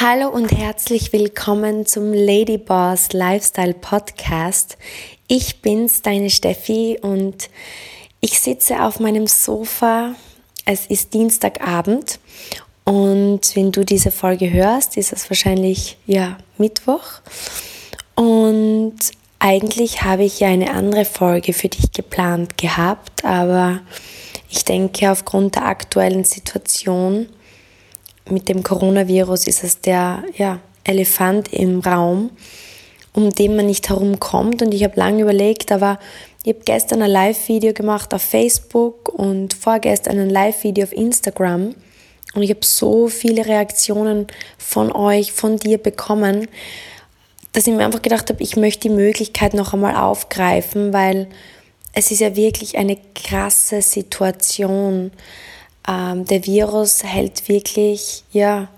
Hallo und herzlich willkommen zum Ladyboss Lifestyle Podcast. Ich bin's, deine Steffi, und ich sitze auf meinem Sofa. Es ist Dienstagabend und wenn du diese Folge hörst, ist es wahrscheinlich ja Mittwoch. Und eigentlich habe ich ja eine andere Folge für dich geplant gehabt, aber ich denke, aufgrund der aktuellen Situation mit dem Coronavirus ist es der ja, Elefant im Raum, um den man nicht herumkommt. Und ich habe lange überlegt, aber ich habe gestern ein Live-Video gemacht auf Facebook und vorgestern ein Live-Video auf Instagram. Und ich habe so viele Reaktionen von euch, von dir bekommen, dass ich mir einfach gedacht habe, ich möchte die Möglichkeit noch einmal aufgreifen, weil es ist ja wirklich eine krasse Situation. Ähm, der Virus hält wirklich, ja,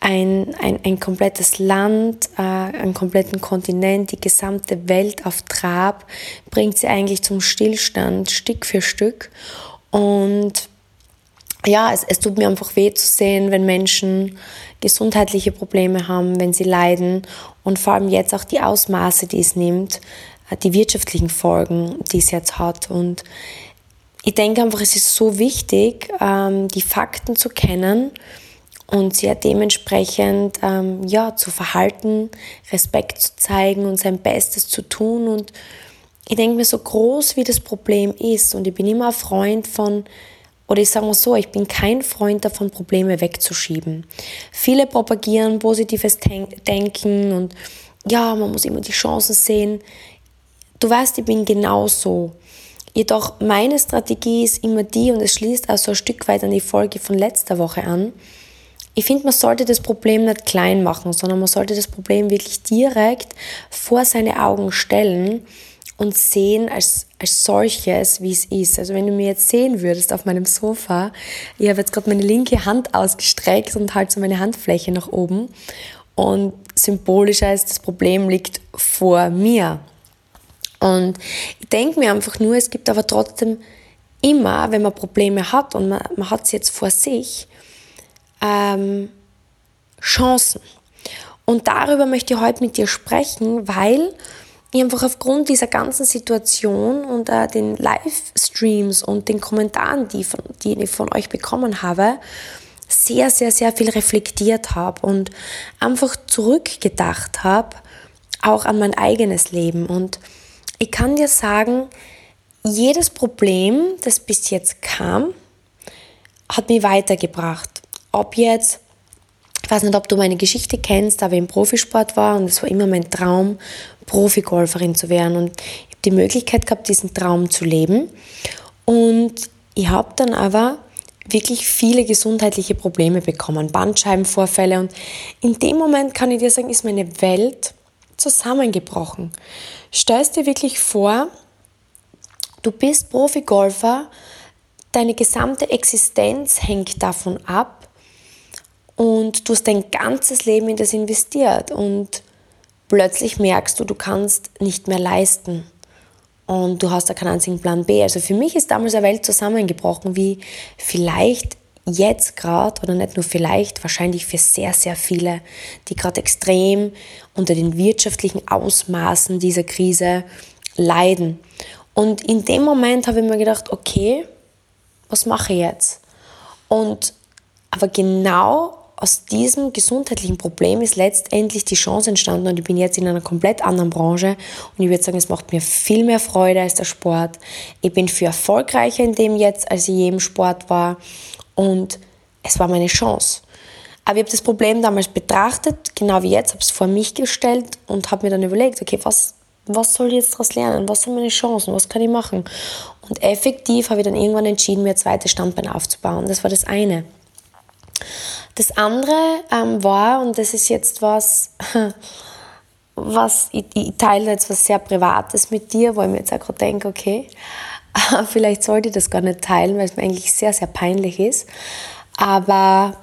ein, ein, ein komplettes Land, äh, einen kompletten Kontinent, die gesamte Welt auf Trab, bringt sie eigentlich zum Stillstand, Stück für Stück. Und ja, es, es tut mir einfach weh zu sehen, wenn Menschen gesundheitliche Probleme haben, wenn sie leiden und vor allem jetzt auch die Ausmaße, die es nimmt, äh, die wirtschaftlichen Folgen, die es jetzt hat. Und ich denke einfach, es ist so wichtig, ähm, die Fakten zu kennen und sehr dementsprechend ähm, ja, zu verhalten, Respekt zu zeigen und sein Bestes zu tun. Und ich denke mir, so groß wie das Problem ist, und ich bin immer ein Freund von, oder ich sage mal so, ich bin kein Freund davon, Probleme wegzuschieben. Viele propagieren positives Denken und ja, man muss immer die Chancen sehen. Du weißt, ich bin genauso. Jedoch meine Strategie ist immer die, und es schließt auch so ein Stück weit an die Folge von letzter Woche an. Ich finde, man sollte das Problem nicht klein machen, sondern man sollte das Problem wirklich direkt vor seine Augen stellen und sehen als, als solches, wie es ist. Also wenn du mir jetzt sehen würdest auf meinem Sofa, ich habe jetzt gerade meine linke Hand ausgestreckt und halt so meine Handfläche nach oben und symbolischer ist, das Problem liegt vor mir. Und ich denke mir einfach nur, es gibt aber trotzdem immer, wenn man Probleme hat und man, man hat es jetzt vor sich, ähm, Chancen. Und darüber möchte ich heute mit dir sprechen, weil ich einfach aufgrund dieser ganzen Situation und äh, den Livestreams und den Kommentaren, die, von, die ich von euch bekommen habe, sehr, sehr, sehr viel reflektiert habe und einfach zurückgedacht habe, auch an mein eigenes Leben. Und ich kann dir sagen, jedes Problem, das bis jetzt kam, hat mich weitergebracht. Ob jetzt, ich weiß nicht, ob du meine Geschichte kennst, aber im Profisport war und es war immer mein Traum, Profigolferin zu werden. Und ich habe die Möglichkeit gehabt, diesen Traum zu leben. Und ich habe dann aber wirklich viele gesundheitliche Probleme bekommen, Bandscheibenvorfälle. Und in dem Moment kann ich dir sagen, ist meine Welt zusammengebrochen. Stellst dir wirklich vor, du bist Profigolfer, deine gesamte Existenz hängt davon ab und du hast dein ganzes Leben in das investiert und plötzlich merkst du, du kannst nicht mehr leisten und du hast da keinen einzigen Plan B. Also für mich ist damals eine Welt zusammengebrochen, wie vielleicht jetzt gerade, oder nicht nur vielleicht, wahrscheinlich für sehr, sehr viele, die gerade extrem unter den wirtschaftlichen Ausmaßen dieser Krise leiden. Und in dem Moment habe ich mir gedacht, okay, was mache ich jetzt? Und aber genau aus diesem gesundheitlichen Problem ist letztendlich die Chance entstanden und ich bin jetzt in einer komplett anderen Branche und ich würde sagen, es macht mir viel mehr Freude als der Sport. Ich bin viel erfolgreicher in dem jetzt, als ich je im Sport war und es war meine Chance. Aber ich habe das Problem damals betrachtet, genau wie jetzt, habe es vor mich gestellt und habe mir dann überlegt, okay, was, was soll ich jetzt daraus lernen? Was sind meine Chancen? Was kann ich machen? Und effektiv habe ich dann irgendwann entschieden, mir ein zweites Standbein aufzubauen. Das war das eine. Das andere ähm, war, und das ist jetzt was, was ich, ich, teile jetzt was sehr Privates mit dir, wo ich mir jetzt auch gerade denke, okay, Vielleicht sollte ich das gar nicht teilen, weil es mir eigentlich sehr, sehr peinlich ist. Aber,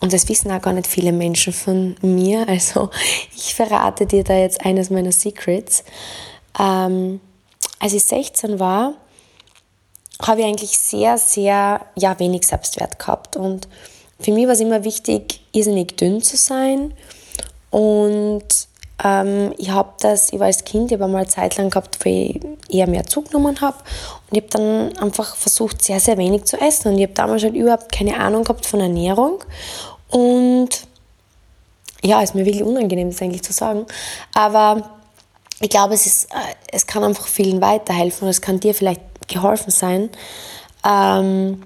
und das wissen auch gar nicht viele Menschen von mir, also ich verrate dir da jetzt eines meiner Secrets. Ähm, als ich 16 war, habe ich eigentlich sehr, sehr ja, wenig Selbstwert gehabt und für mich war es immer wichtig, irrsinnig dünn zu sein. Und ähm, ich habe das, ich war als Kind, ich habe mal eine Zeit lang gehabt, wo ich eher mehr zugenommen habe. Und ich habe dann einfach versucht, sehr, sehr wenig zu essen. Und ich habe damals halt überhaupt keine Ahnung gehabt von Ernährung. Und ja, ist mir wirklich unangenehm, das eigentlich zu sagen. Aber ich glaube, es, ist, äh, es kann einfach vielen weiterhelfen und es kann dir vielleicht geholfen sein. Ähm,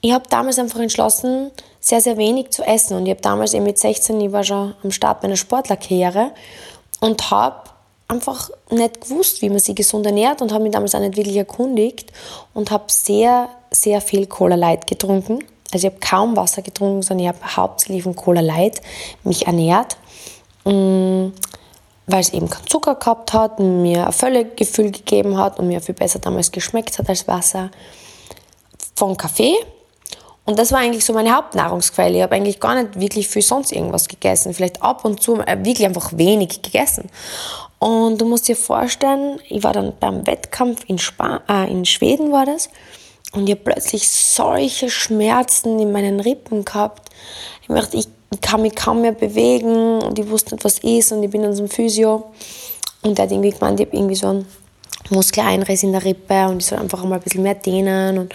ich habe damals einfach entschlossen, sehr, sehr wenig zu essen. Und ich habe damals eben mit 16, ich war schon am Start meiner Sportlerkarriere und habe einfach nicht gewusst, wie man sich gesund ernährt und habe mich damals auch nicht wirklich erkundigt und habe sehr, sehr viel Cola Light getrunken. Also ich habe kaum Wasser getrunken, sondern ich habe hauptsächlich von Cola Light mich ernährt, mm, weil es eben keinen Zucker gehabt hat, mir ein Völlegefühl gegeben hat und mir viel besser damals geschmeckt hat als Wasser. Von Kaffee und das war eigentlich so meine Hauptnahrungsquelle. Ich habe eigentlich gar nicht wirklich viel sonst irgendwas gegessen. Vielleicht ab und zu, äh, wirklich einfach wenig gegessen. Und du musst dir vorstellen, ich war dann beim Wettkampf in, Spa äh, in Schweden war das. Und ich habe plötzlich solche Schmerzen in meinen Rippen gehabt. Ich, dachte, ich kann mich kaum mehr bewegen und ich wusste nicht, was ist. Und ich bin dann zum Physio. Und der hat irgendwie gemeint, ich habe irgendwie so einen Muskeleinriss in der Rippe und ich soll einfach mal ein bisschen mehr dehnen. Und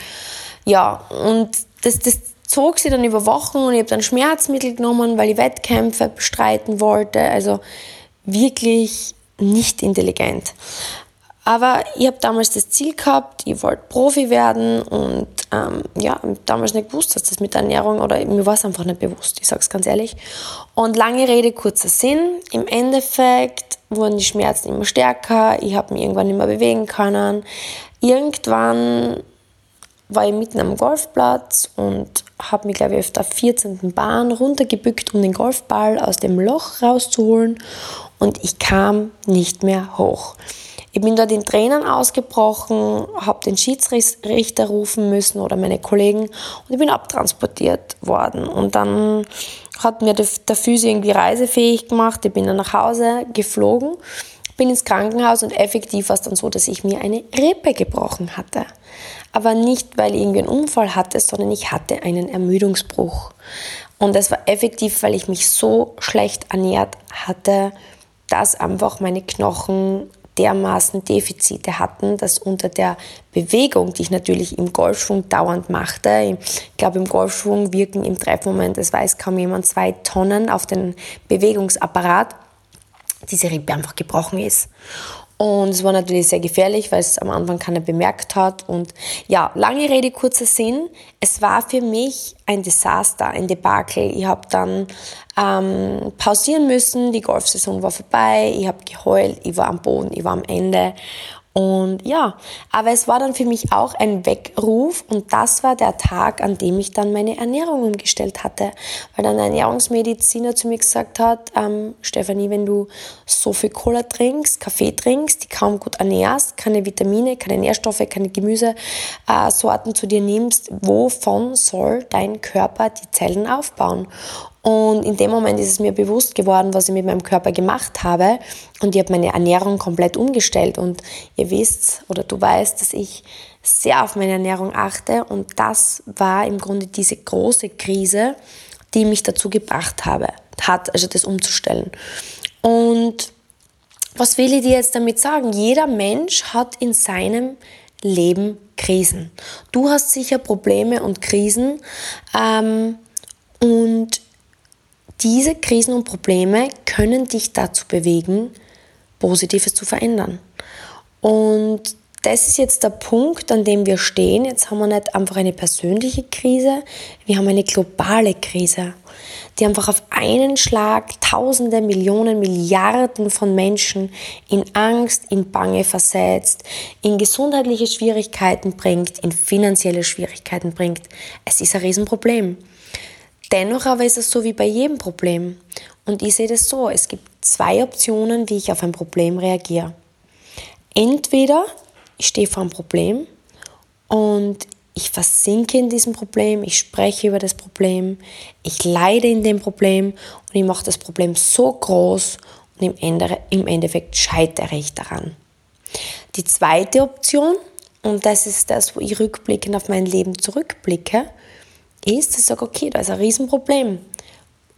ja, und das, das zog sich dann über Wochen und ich habe dann Schmerzmittel genommen, weil ich Wettkämpfe bestreiten wollte. Also wirklich nicht intelligent. Aber ich habe damals das Ziel gehabt, ich wollte Profi werden und ähm, ja, damals nicht gewusst, dass das mit Ernährung oder mir war es einfach nicht bewusst, ich sage es ganz ehrlich. Und lange Rede, kurzer Sinn. Im Endeffekt wurden die Schmerzen immer stärker, ich habe mich irgendwann nicht mehr bewegen können. Irgendwann war ich mitten am Golfplatz und habe mich, glaube ich, auf der 14. Bahn runtergebückt, um den Golfball aus dem Loch rauszuholen und ich kam nicht mehr hoch. Ich bin dort in Tränen ausgebrochen, habe den Schiedsrichter rufen müssen oder meine Kollegen und ich bin abtransportiert worden. Und dann hat mir der, der Physio irgendwie reisefähig gemacht. Ich bin dann nach Hause geflogen, bin ins Krankenhaus und effektiv war es dann so, dass ich mir eine Rippe gebrochen hatte aber nicht, weil ich irgendwie einen Unfall hatte, sondern ich hatte einen Ermüdungsbruch. Und das war effektiv, weil ich mich so schlecht ernährt hatte, dass einfach meine Knochen dermaßen Defizite hatten, dass unter der Bewegung, die ich natürlich im Golfschwung dauernd machte, ich glaube im Golfschwung wirken im Treffmoment, das weiß kaum jemand, zwei Tonnen auf den Bewegungsapparat, diese Rippe einfach gebrochen ist. Und es war natürlich sehr gefährlich, weil es am Anfang keiner bemerkt hat. Und ja, lange Rede, kurzer Sinn. Es war für mich ein Desaster, ein Debakel. Ich habe dann ähm, pausieren müssen, die Golfsaison war vorbei, ich habe geheult, ich war am Boden, ich war am Ende. Und ja, aber es war dann für mich auch ein Weckruf und das war der Tag, an dem ich dann meine Ernährung umgestellt hatte, weil dann ein Ernährungsmediziner zu mir gesagt hat, ähm, Stefanie, wenn du so viel Cola trinkst, Kaffee trinkst, die kaum gut ernährst, keine Vitamine, keine Nährstoffe, keine Gemüsesorten zu dir nimmst, wovon soll dein Körper die Zellen aufbauen? Und in dem Moment ist es mir bewusst geworden, was ich mit meinem Körper gemacht habe. Und ich habe meine Ernährung komplett umgestellt. Und ihr wisst oder du weißt, dass ich sehr auf meine Ernährung achte. Und das war im Grunde diese große Krise, die mich dazu gebracht habe, hat, also das umzustellen. Und was will ich dir jetzt damit sagen? Jeder Mensch hat in seinem Leben Krisen. Du hast sicher Probleme und Krisen. Ähm, und diese Krisen und Probleme können dich dazu bewegen, Positives zu verändern. Und das ist jetzt der Punkt, an dem wir stehen. Jetzt haben wir nicht einfach eine persönliche Krise, wir haben eine globale Krise, die einfach auf einen Schlag Tausende, Millionen, Milliarden von Menschen in Angst, in Bange versetzt, in gesundheitliche Schwierigkeiten bringt, in finanzielle Schwierigkeiten bringt. Es ist ein Riesenproblem. Dennoch aber ist es so wie bei jedem Problem. Und ich sehe das so, es gibt zwei Optionen, wie ich auf ein Problem reagiere. Entweder ich stehe vor einem Problem und ich versinke in diesem Problem, ich spreche über das Problem, ich leide in dem Problem und ich mache das Problem so groß und im, Ende, im Endeffekt scheitere ich daran. Die zweite Option, und das ist das, wo ich rückblickend auf mein Leben zurückblicke, ist, dass ich sage, okay, da ist ein Riesenproblem.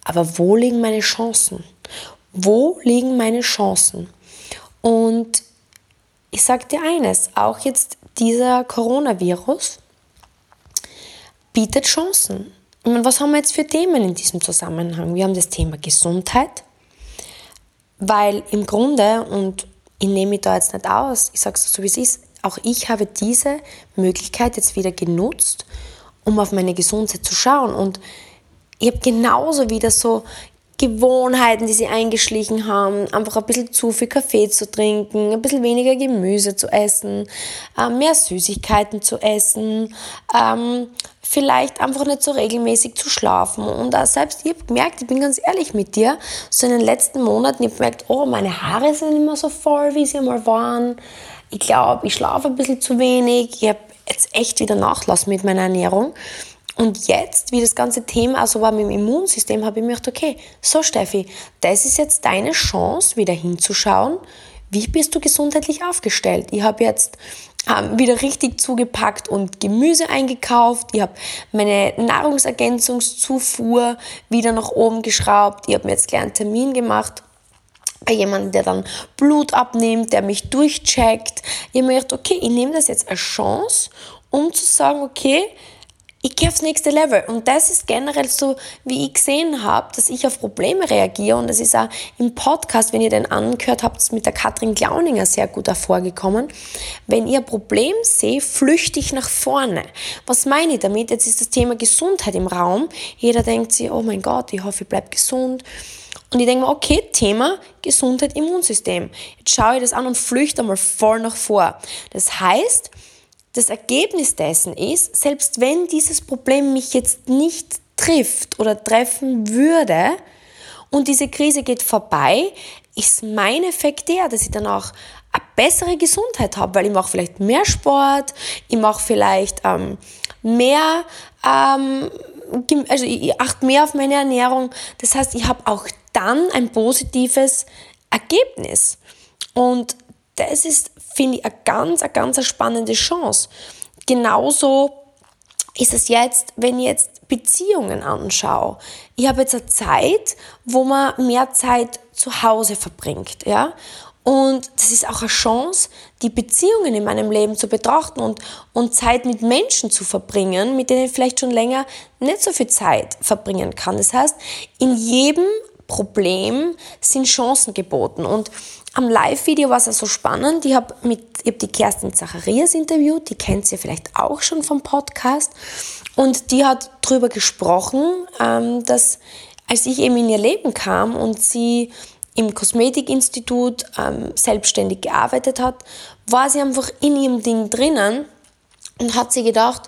Aber wo liegen meine Chancen? Wo liegen meine Chancen? Und ich sage dir eines, auch jetzt dieser Coronavirus bietet Chancen. Ich meine, was haben wir jetzt für Themen in diesem Zusammenhang? Wir haben das Thema Gesundheit, weil im Grunde, und ich nehme mich da jetzt nicht aus, ich sage es so, wie es ist, auch ich habe diese Möglichkeit jetzt wieder genutzt, um auf meine Gesundheit zu schauen. Und ich habe genauso wieder so Gewohnheiten, die sie eingeschlichen haben, einfach ein bisschen zu viel Kaffee zu trinken, ein bisschen weniger Gemüse zu essen, äh, mehr Süßigkeiten zu essen, ähm, vielleicht einfach nicht so regelmäßig zu schlafen. Und auch selbst ich habe gemerkt, ich bin ganz ehrlich mit dir, so in den letzten Monaten, ich habe gemerkt, oh, meine Haare sind mehr so voll, wie sie einmal waren. Ich glaube, ich schlafe ein bisschen zu wenig. Ich habe jetzt echt wieder Nachlass mit meiner Ernährung. Und jetzt, wie das ganze Thema also war mit dem Immunsystem, habe ich mir gedacht, okay, so Steffi, das ist jetzt deine Chance, wieder hinzuschauen, wie bist du gesundheitlich aufgestellt. Ich habe jetzt ähm, wieder richtig zugepackt und Gemüse eingekauft. Ich habe meine Nahrungsergänzungszufuhr wieder nach oben geschraubt. Ich habe mir jetzt gleich einen Termin gemacht bei jemandem, der dann Blut abnimmt, der mich durchcheckt. Ich habe mir gedacht, okay, ich nehme das jetzt als Chance, um zu sagen, okay, ich gehe aufs nächste Level. Und das ist generell so, wie ich gesehen habe, dass ich auf Probleme reagiere. Und das ist auch im Podcast, wenn ihr den angehört habt, mit der Katrin Glauninger sehr gut hervorgekommen. Wenn ihr ein Problem seht, flüchte ich nach vorne. Was meine ich damit? Jetzt ist das Thema Gesundheit im Raum. Jeder denkt sich, oh mein Gott, ich hoffe, ich bleibe gesund. Und ich denke mir, okay, Thema Gesundheit, Immunsystem. Jetzt schaue ich das an und flüchte einmal voll nach vor. Das heißt, das Ergebnis dessen ist, selbst wenn dieses Problem mich jetzt nicht trifft oder treffen würde und diese Krise geht vorbei, ist mein Effekt der, dass ich dann auch eine bessere Gesundheit habe, weil ich mache vielleicht mehr Sport, ich mache vielleicht ähm, mehr, ähm, also ich achte mehr auf meine Ernährung. Das heißt, ich habe auch dann ein positives Ergebnis. Und das ist, finde ich, eine ganz, eine ganz spannende Chance. Genauso ist es jetzt, wenn ich jetzt Beziehungen anschaue. Ich habe jetzt eine Zeit, wo man mehr Zeit zu Hause verbringt, ja. Und das ist auch eine Chance, die Beziehungen in meinem Leben zu betrachten und, und Zeit mit Menschen zu verbringen, mit denen ich vielleicht schon länger nicht so viel Zeit verbringen kann. Das heißt, in jedem Problem sind Chancen geboten. Und am Live-Video war es also spannend. Ich habe hab die Kerstin Zacharias interviewt, die kennt ihr vielleicht auch schon vom Podcast. Und die hat darüber gesprochen, ähm, dass als ich eben in ihr Leben kam und sie im Kosmetikinstitut ähm, selbstständig gearbeitet hat, war sie einfach in ihrem Ding drinnen und hat sie gedacht,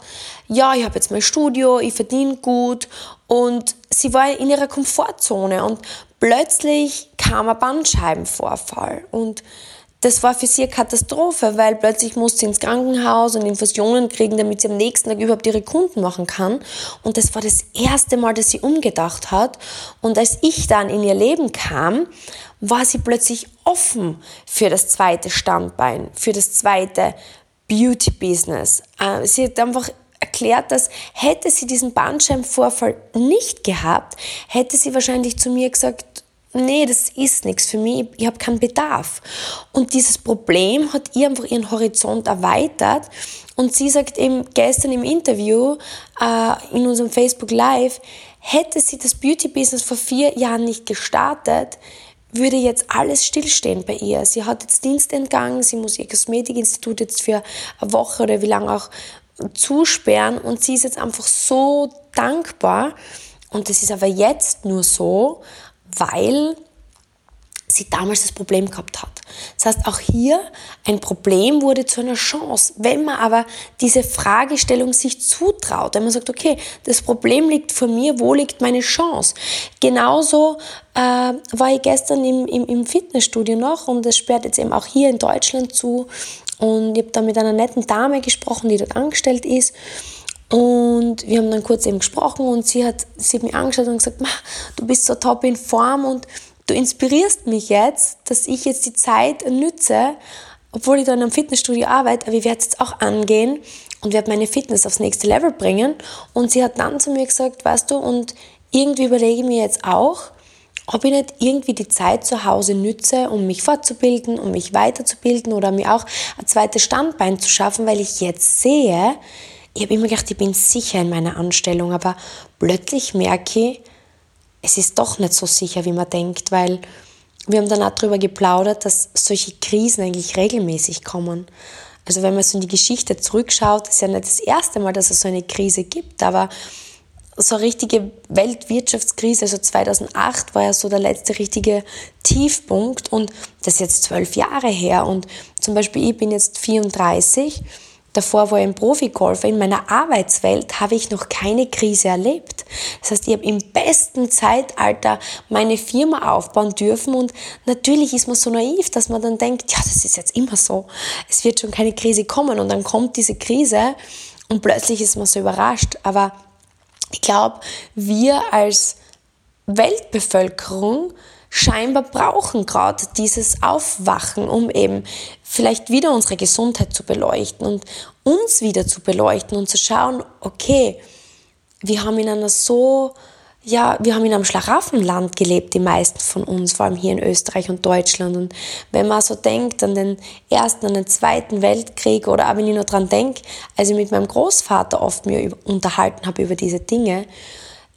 ja, ich habe jetzt mein Studio, ich verdiene gut und sie war in ihrer Komfortzone und plötzlich kam ein Bandscheibenvorfall und das war für sie eine Katastrophe, weil plötzlich musste sie ins Krankenhaus und Infusionen kriegen, damit sie am nächsten Tag überhaupt ihre Kunden machen kann. Und das war das erste Mal, dass sie umgedacht hat. Und als ich dann in ihr Leben kam, war sie plötzlich offen für das zweite Standbein, für das zweite Beauty-Business. Äh, sie hat einfach erklärt, dass hätte sie diesen Bandscheibenvorfall nicht gehabt, hätte sie wahrscheinlich zu mir gesagt, nee, das ist nichts für mich, ich habe keinen Bedarf. Und dieses Problem hat ihr einfach ihren Horizont erweitert. Und sie sagt eben gestern im Interview äh, in unserem Facebook Live, hätte sie das Beauty-Business vor vier Jahren nicht gestartet, würde jetzt alles stillstehen bei ihr. Sie hat jetzt Dienstentgang, sie muss ihr Kosmetikinstitut jetzt für eine Woche oder wie lange auch zusperren und sie ist jetzt einfach so dankbar und das ist aber jetzt nur so, weil sie damals das Problem gehabt hat. Das heißt, auch hier ein Problem wurde zu einer Chance. Wenn man aber diese Fragestellung sich zutraut, wenn man sagt, okay, das Problem liegt vor mir, wo liegt meine Chance? Genauso äh, war ich gestern im, im, im Fitnessstudio noch und es sperrt jetzt eben auch hier in Deutschland zu. Und ich habe da mit einer netten Dame gesprochen, die dort angestellt ist. Und wir haben dann kurz eben gesprochen und sie hat, sie hat mich angeschaut und gesagt, du bist so top in Form und du inspirierst mich jetzt, dass ich jetzt die Zeit nütze, obwohl ich dann am Fitnessstudio arbeite, aber ich werde es jetzt auch angehen und werde meine Fitness aufs nächste Level bringen. Und sie hat dann zu mir gesagt, weißt du, und irgendwie überlege ich mir jetzt auch, ob ich nicht irgendwie die Zeit zu Hause nütze, um mich fortzubilden, um mich weiterzubilden oder mir auch ein zweites Standbein zu schaffen, weil ich jetzt sehe, ich habe immer gedacht, ich bin sicher in meiner Anstellung, aber plötzlich merke ich, es ist doch nicht so sicher, wie man denkt, weil wir haben dann auch darüber geplaudert, dass solche Krisen eigentlich regelmäßig kommen. Also wenn man so in die Geschichte zurückschaut, ist ja nicht das erste Mal, dass es so eine Krise gibt, aber so eine richtige Weltwirtschaftskrise, also 2008 war ja so der letzte richtige Tiefpunkt und das ist jetzt zwölf Jahre her und zum Beispiel ich bin jetzt 34, davor war ich ein Profigolfer, in meiner Arbeitswelt habe ich noch keine Krise erlebt. Das heißt, ich habe im besten Zeitalter meine Firma aufbauen dürfen und natürlich ist man so naiv, dass man dann denkt, ja, das ist jetzt immer so, es wird schon keine Krise kommen und dann kommt diese Krise und plötzlich ist man so überrascht, aber ich glaube, wir als Weltbevölkerung scheinbar brauchen gerade dieses Aufwachen, um eben vielleicht wieder unsere Gesundheit zu beleuchten und uns wieder zu beleuchten und zu schauen, okay, wir haben in einer so ja, wir haben in einem Schlaraffenland gelebt, die meisten von uns, vor allem hier in Österreich und Deutschland. Und wenn man so denkt an den Ersten, an den Zweiten Weltkrieg oder auch wenn ich nur dran denke, als ich mit meinem Großvater oft mir unterhalten habe über diese Dinge,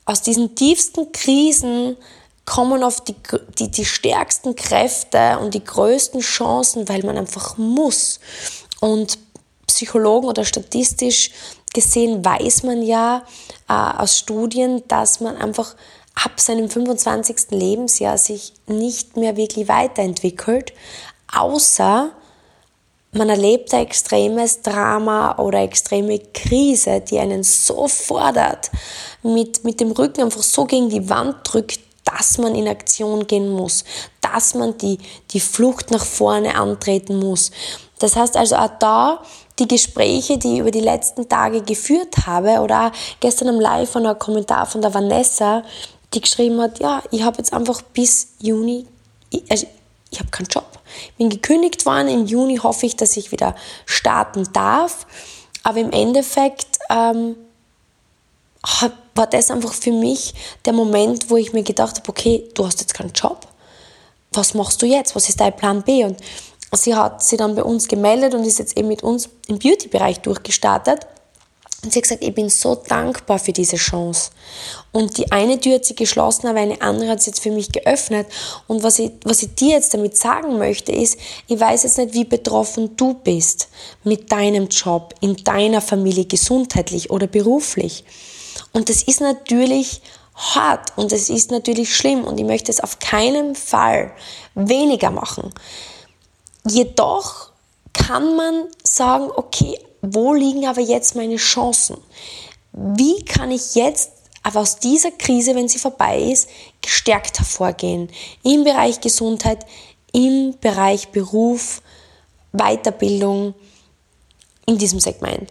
aus diesen tiefsten Krisen kommen oft die, die, die stärksten Kräfte und die größten Chancen, weil man einfach muss. Und Psychologen oder statistisch gesehen weiß man ja äh, aus Studien, dass man einfach ab seinem 25. Lebensjahr sich nicht mehr wirklich weiterentwickelt, außer man erlebt ein extremes Drama oder extreme Krise, die einen so fordert, mit, mit dem Rücken einfach so gegen die Wand drückt, dass man in Aktion gehen muss, dass man die, die Flucht nach vorne antreten muss. Das heißt also auch da die Gespräche, die ich über die letzten Tage geführt habe oder auch gestern am Live von einem Kommentar von der Vanessa, die geschrieben hat, ja, ich habe jetzt einfach bis Juni, also ich habe keinen Job. Bin gekündigt worden, im Juni hoffe ich, dass ich wieder starten darf. Aber im Endeffekt ähm, war das einfach für mich der Moment, wo ich mir gedacht habe, okay, du hast jetzt keinen Job. Was machst du jetzt? Was ist dein Plan B? Und sie hat sich dann bei uns gemeldet und ist jetzt eben mit uns im Beauty-Bereich durchgestartet. Und sie hat gesagt, ich bin so dankbar für diese Chance. Und die eine Tür hat sie geschlossen, aber eine andere hat sie jetzt für mich geöffnet. Und was ich, was ich dir jetzt damit sagen möchte, ist, ich weiß jetzt nicht, wie betroffen du bist mit deinem Job, in deiner Familie, gesundheitlich oder beruflich. Und das ist natürlich hart und es ist natürlich schlimm und ich möchte es auf keinen Fall weniger machen. Jedoch kann man sagen, okay, wo liegen aber jetzt meine Chancen? Wie kann ich jetzt aber aus dieser Krise, wenn sie vorbei ist, gestärkt hervorgehen? Im Bereich Gesundheit, im Bereich Beruf, Weiterbildung, in diesem Segment.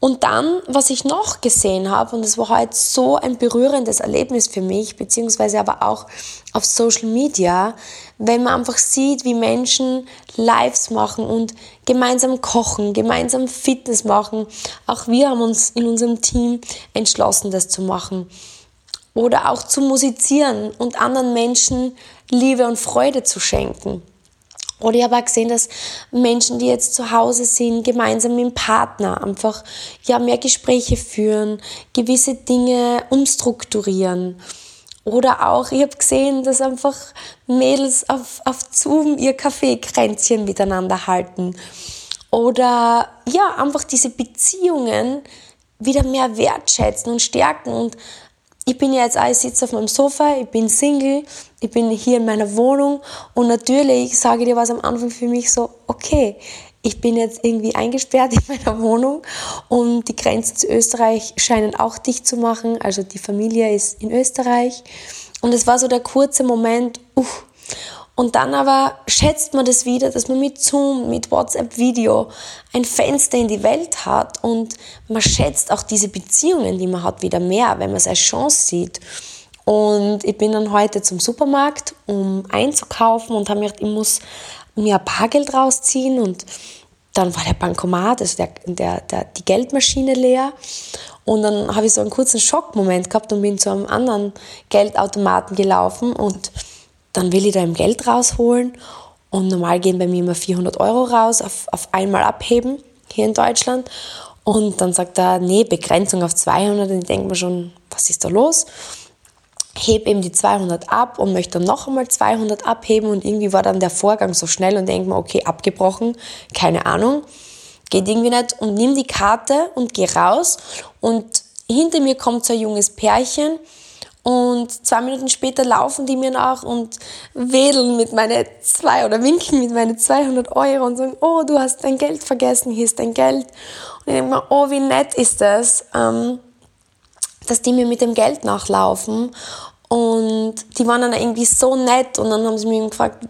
Und dann, was ich noch gesehen habe, und es war heute so ein berührendes Erlebnis für mich, beziehungsweise aber auch auf Social Media, wenn man einfach sieht, wie Menschen Lives machen und gemeinsam kochen, gemeinsam Fitness machen. Auch wir haben uns in unserem Team entschlossen, das zu machen. Oder auch zu musizieren und anderen Menschen Liebe und Freude zu schenken. Oder ich habe auch gesehen, dass Menschen, die jetzt zu Hause sind, gemeinsam mit dem Partner einfach ja, mehr Gespräche führen, gewisse Dinge umstrukturieren. Oder auch, ich habe gesehen, dass einfach Mädels auf, auf Zoom ihr Kaffeekränzchen miteinander halten. Oder ja, einfach diese Beziehungen wieder mehr wertschätzen und stärken und ich bin ja jetzt auch, ich sitze auf meinem Sofa, ich bin Single, ich bin hier in meiner Wohnung und natürlich sage ich dir was am Anfang für mich so, okay, ich bin jetzt irgendwie eingesperrt in meiner Wohnung und die Grenzen zu Österreich scheinen auch dicht zu machen, also die Familie ist in Österreich und es war so der kurze Moment, uff, und dann aber schätzt man das wieder, dass man mit Zoom, mit WhatsApp-Video ein Fenster in die Welt hat und man schätzt auch diese Beziehungen, die man hat, wieder mehr, wenn man es als Chance sieht. Und ich bin dann heute zum Supermarkt, um einzukaufen und habe mir gedacht, ich muss mir ein Bargeld rausziehen und dann war der Bankomat, also der, der, der, die Geldmaschine leer. Und dann habe ich so einen kurzen Schockmoment gehabt und bin zu einem anderen Geldautomaten gelaufen und dann will ich da im Geld rausholen. Und normal gehen bei mir immer 400 Euro raus, auf, auf einmal abheben hier in Deutschland. Und dann sagt er, nee, Begrenzung auf 200. Und ich denke mir schon, was ist da los? Heb eben die 200 ab und möchte dann noch einmal 200 abheben. Und irgendwie war dann der Vorgang so schnell und denke mir, okay, abgebrochen, keine Ahnung, geht irgendwie nicht. Und nimm die Karte und geh raus. Und hinter mir kommt so ein junges Pärchen und zwei Minuten später laufen die mir nach und wedeln mit meine zwei oder winken mit meine 200 Euro und sagen, oh, du hast dein Geld vergessen, hier ist dein Geld. Und ich denke mir, oh, wie nett ist das, ähm, dass die mir mit dem Geld nachlaufen. Und die waren dann irgendwie so nett und dann haben sie mich gefragt,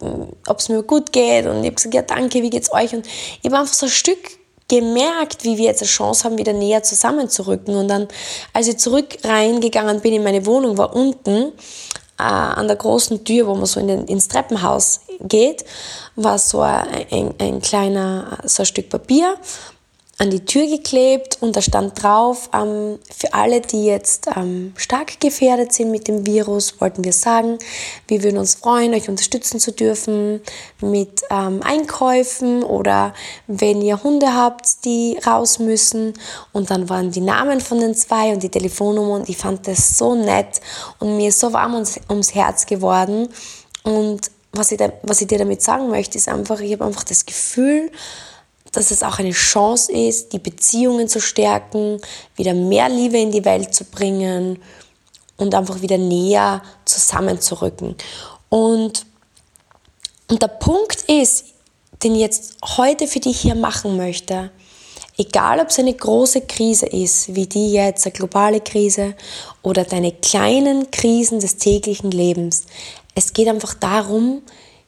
ob es mir gut geht. Und ich habe gesagt, ja, danke, wie geht's euch? Und ich war einfach so ein Stück gemerkt, wie wir jetzt eine Chance haben, wieder näher zusammenzurücken. Und dann, als ich zurück reingegangen bin in meine Wohnung, war unten äh, an der großen Tür, wo man so in den, ins Treppenhaus geht, war so ein, ein, ein kleiner, so ein Stück Papier an die Tür geklebt und da stand drauf, ähm, für alle, die jetzt ähm, stark gefährdet sind mit dem Virus, wollten wir sagen, wir würden uns freuen, euch unterstützen zu dürfen mit ähm, Einkäufen oder wenn ihr Hunde habt, die raus müssen. Und dann waren die Namen von den zwei und die Telefonnummer und ich fand das so nett und mir ist so warm ums, ums Herz geworden. Und was ich, da, was ich dir damit sagen möchte, ist einfach, ich habe einfach das Gefühl, dass es auch eine Chance ist, die Beziehungen zu stärken, wieder mehr Liebe in die Welt zu bringen und einfach wieder näher zusammenzurücken. Und, und der Punkt ist, den ich jetzt heute für dich hier machen möchte, egal ob es eine große Krise ist, wie die jetzt, eine globale Krise oder deine kleinen Krisen des täglichen Lebens, es geht einfach darum,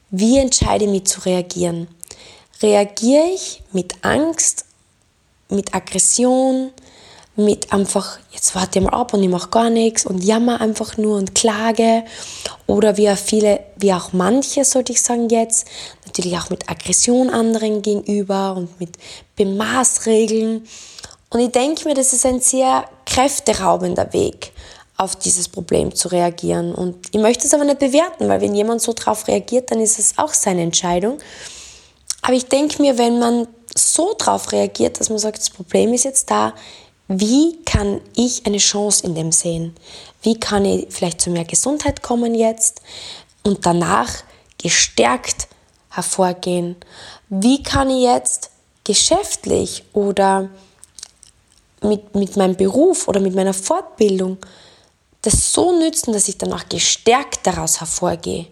wie entscheide ich mich zu reagieren reagiere ich mit Angst, mit Aggression, mit einfach, jetzt warte mal ab und ich mache gar nichts und jammer einfach nur und klage. Oder wie auch viele, wie auch manche, sollte ich sagen jetzt, natürlich auch mit Aggression anderen gegenüber und mit Bemaßregeln. Und ich denke mir, das ist ein sehr kräfteraubender Weg, auf dieses Problem zu reagieren. Und ich möchte es aber nicht bewerten, weil wenn jemand so darauf reagiert, dann ist es auch seine Entscheidung. Aber ich denke mir, wenn man so darauf reagiert, dass man sagt, das Problem ist jetzt da, wie kann ich eine Chance in dem sehen? Wie kann ich vielleicht zu mehr Gesundheit kommen jetzt und danach gestärkt hervorgehen? Wie kann ich jetzt geschäftlich oder mit, mit meinem Beruf oder mit meiner Fortbildung das so nützen, dass ich danach gestärkt daraus hervorgehe?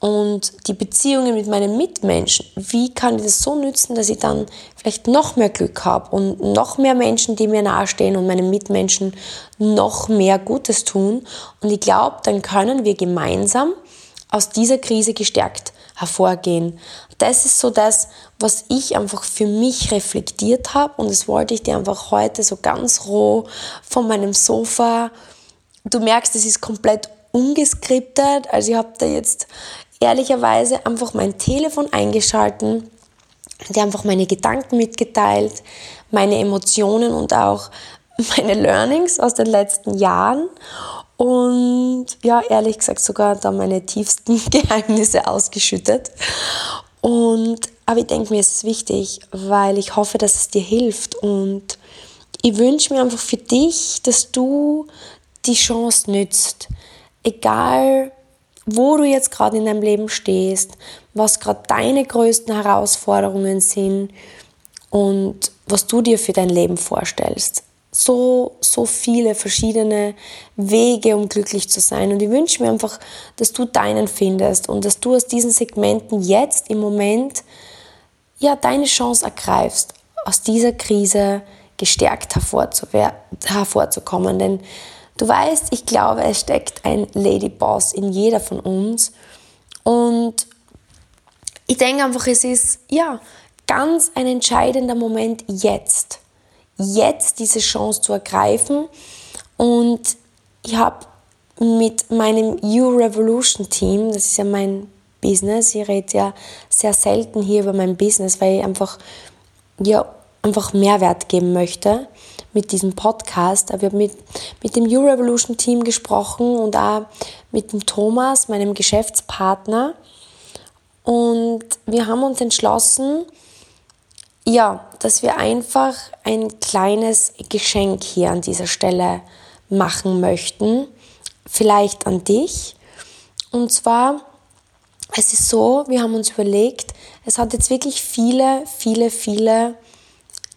Und die Beziehungen mit meinen Mitmenschen, wie kann ich das so nützen, dass ich dann vielleicht noch mehr Glück habe und noch mehr Menschen, die mir nahestehen und meinen Mitmenschen noch mehr Gutes tun. Und ich glaube, dann können wir gemeinsam aus dieser Krise gestärkt hervorgehen. Das ist so das, was ich einfach für mich reflektiert habe und das wollte ich dir einfach heute so ganz roh von meinem Sofa. Du merkst, es ist komplett ungeskriptet. Also ich habe da jetzt ehrlicherweise einfach mein Telefon eingeschalten, dir einfach meine Gedanken mitgeteilt, meine Emotionen und auch meine Learnings aus den letzten Jahren und ja, ehrlich gesagt sogar da meine tiefsten Geheimnisse ausgeschüttet. Und aber ich denke mir, es ist wichtig, weil ich hoffe, dass es dir hilft und ich wünsche mir einfach für dich, dass du die Chance nützt, egal wo du jetzt gerade in deinem Leben stehst, was gerade deine größten Herausforderungen sind und was du dir für dein Leben vorstellst. So, so viele verschiedene Wege, um glücklich zu sein. Und ich wünsche mir einfach, dass du deinen findest und dass du aus diesen Segmenten jetzt im Moment ja deine Chance ergreifst, aus dieser Krise gestärkt hervorzukommen. Denn Du weißt, ich glaube, es steckt ein Ladyboss in jeder von uns. Und ich denke einfach, es ist ja ganz ein entscheidender Moment jetzt. Jetzt diese Chance zu ergreifen. Und ich habe mit meinem You Revolution Team, das ist ja mein Business, ich rede ja sehr selten hier über mein Business, weil ich einfach ja einfach Mehrwert geben möchte mit diesem Podcast. Wir haben mit, mit dem You Revolution Team gesprochen und auch mit dem Thomas, meinem Geschäftspartner. Und wir haben uns entschlossen, ja, dass wir einfach ein kleines Geschenk hier an dieser Stelle machen möchten. Vielleicht an dich. Und zwar, es ist so, wir haben uns überlegt, es hat jetzt wirklich viele, viele, viele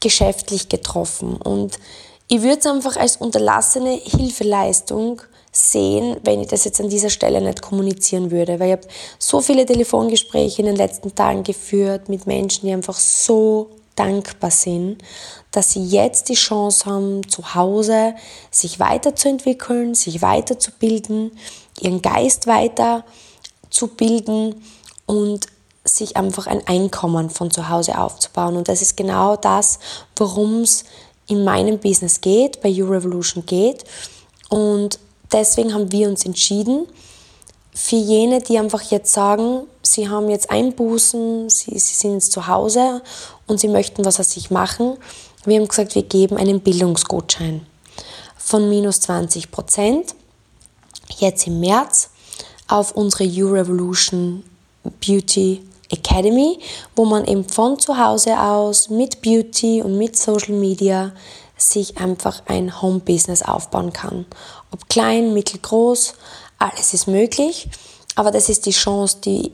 geschäftlich getroffen. Und ich würde es einfach als unterlassene Hilfeleistung sehen, wenn ich das jetzt an dieser Stelle nicht kommunizieren würde. Weil ich habe so viele Telefongespräche in den letzten Tagen geführt mit Menschen, die einfach so dankbar sind, dass sie jetzt die Chance haben, zu Hause sich weiterzuentwickeln, sich weiterzubilden, ihren Geist weiterzubilden und sich einfach ein Einkommen von zu Hause aufzubauen. Und das ist genau das, worum es in meinem Business geht, bei You Revolution geht. Und deswegen haben wir uns entschieden, für jene, die einfach jetzt sagen, sie haben jetzt Einbußen, sie, sie sind jetzt zu Hause und sie möchten was aus sich machen, wir haben gesagt, wir geben einen Bildungsgutschein von minus 20 Prozent jetzt im März auf unsere You Revolution Beauty Academy, wo man eben von zu Hause aus mit Beauty und mit Social Media sich einfach ein Home-Business aufbauen kann. Ob klein, mittelgroß, alles ist möglich. Aber das ist die Chance, die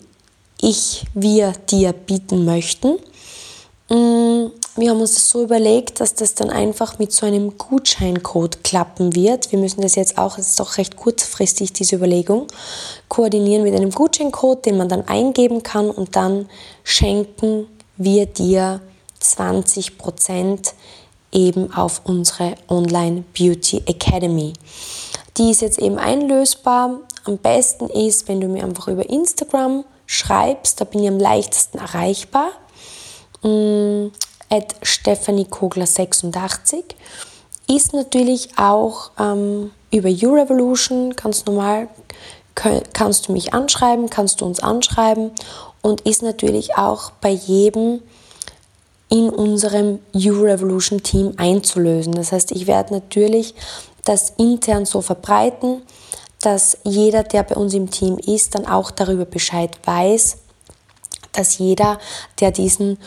ich, wir dir bieten möchten. Mm, wir haben uns das so überlegt, dass das dann einfach mit so einem Gutscheincode klappen wird. Wir müssen das jetzt auch, es ist doch recht kurzfristig, diese Überlegung, koordinieren mit einem Gutscheincode, den man dann eingeben kann und dann schenken wir dir 20% eben auf unsere Online Beauty Academy. Die ist jetzt eben einlösbar. Am besten ist, wenn du mir einfach über Instagram schreibst, da bin ich am leichtesten erreichbar Mm, at Stephanie Kogler 86 ist natürlich auch ähm, über YouRevolution ganz normal. Kannst du mich anschreiben, kannst du uns anschreiben. Und ist natürlich auch bei jedem in unserem YouRevolution Team einzulösen. Das heißt, ich werde natürlich das intern so verbreiten, dass jeder, der bei uns im Team ist, dann auch darüber Bescheid weiß, dass jeder, der diesen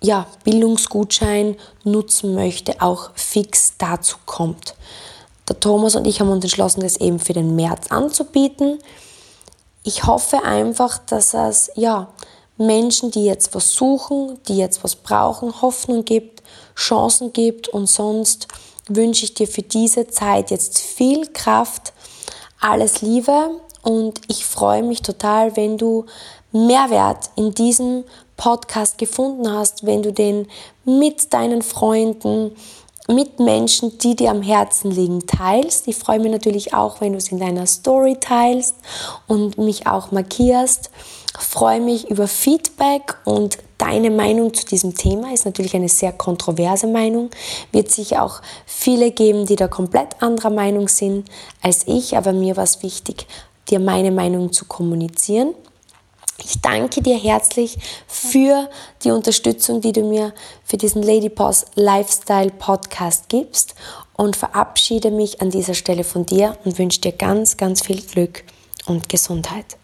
ja, Bildungsgutschein nutzen möchte, auch fix dazu kommt. Der Thomas und ich haben uns entschlossen, das eben für den März anzubieten. Ich hoffe einfach, dass es ja, Menschen, die jetzt was suchen, die jetzt was brauchen, Hoffnung gibt, Chancen gibt und sonst wünsche ich dir für diese Zeit jetzt viel Kraft, alles Liebe und ich freue mich total, wenn du Mehrwert in diesem Podcast gefunden hast, wenn du den mit deinen Freunden, mit Menschen, die dir am Herzen liegen, teilst. Ich freue mich natürlich auch, wenn du es in deiner Story teilst und mich auch markierst. Freue mich über Feedback und deine Meinung zu diesem Thema ist natürlich eine sehr kontroverse Meinung. Wird sicher auch viele geben, die da komplett anderer Meinung sind als ich, aber mir war es wichtig, dir meine Meinung zu kommunizieren. Ich danke dir herzlich für die Unterstützung, die du mir für diesen Lady Boss Lifestyle Podcast gibst und verabschiede mich an dieser Stelle von dir und wünsche dir ganz, ganz viel Glück und Gesundheit.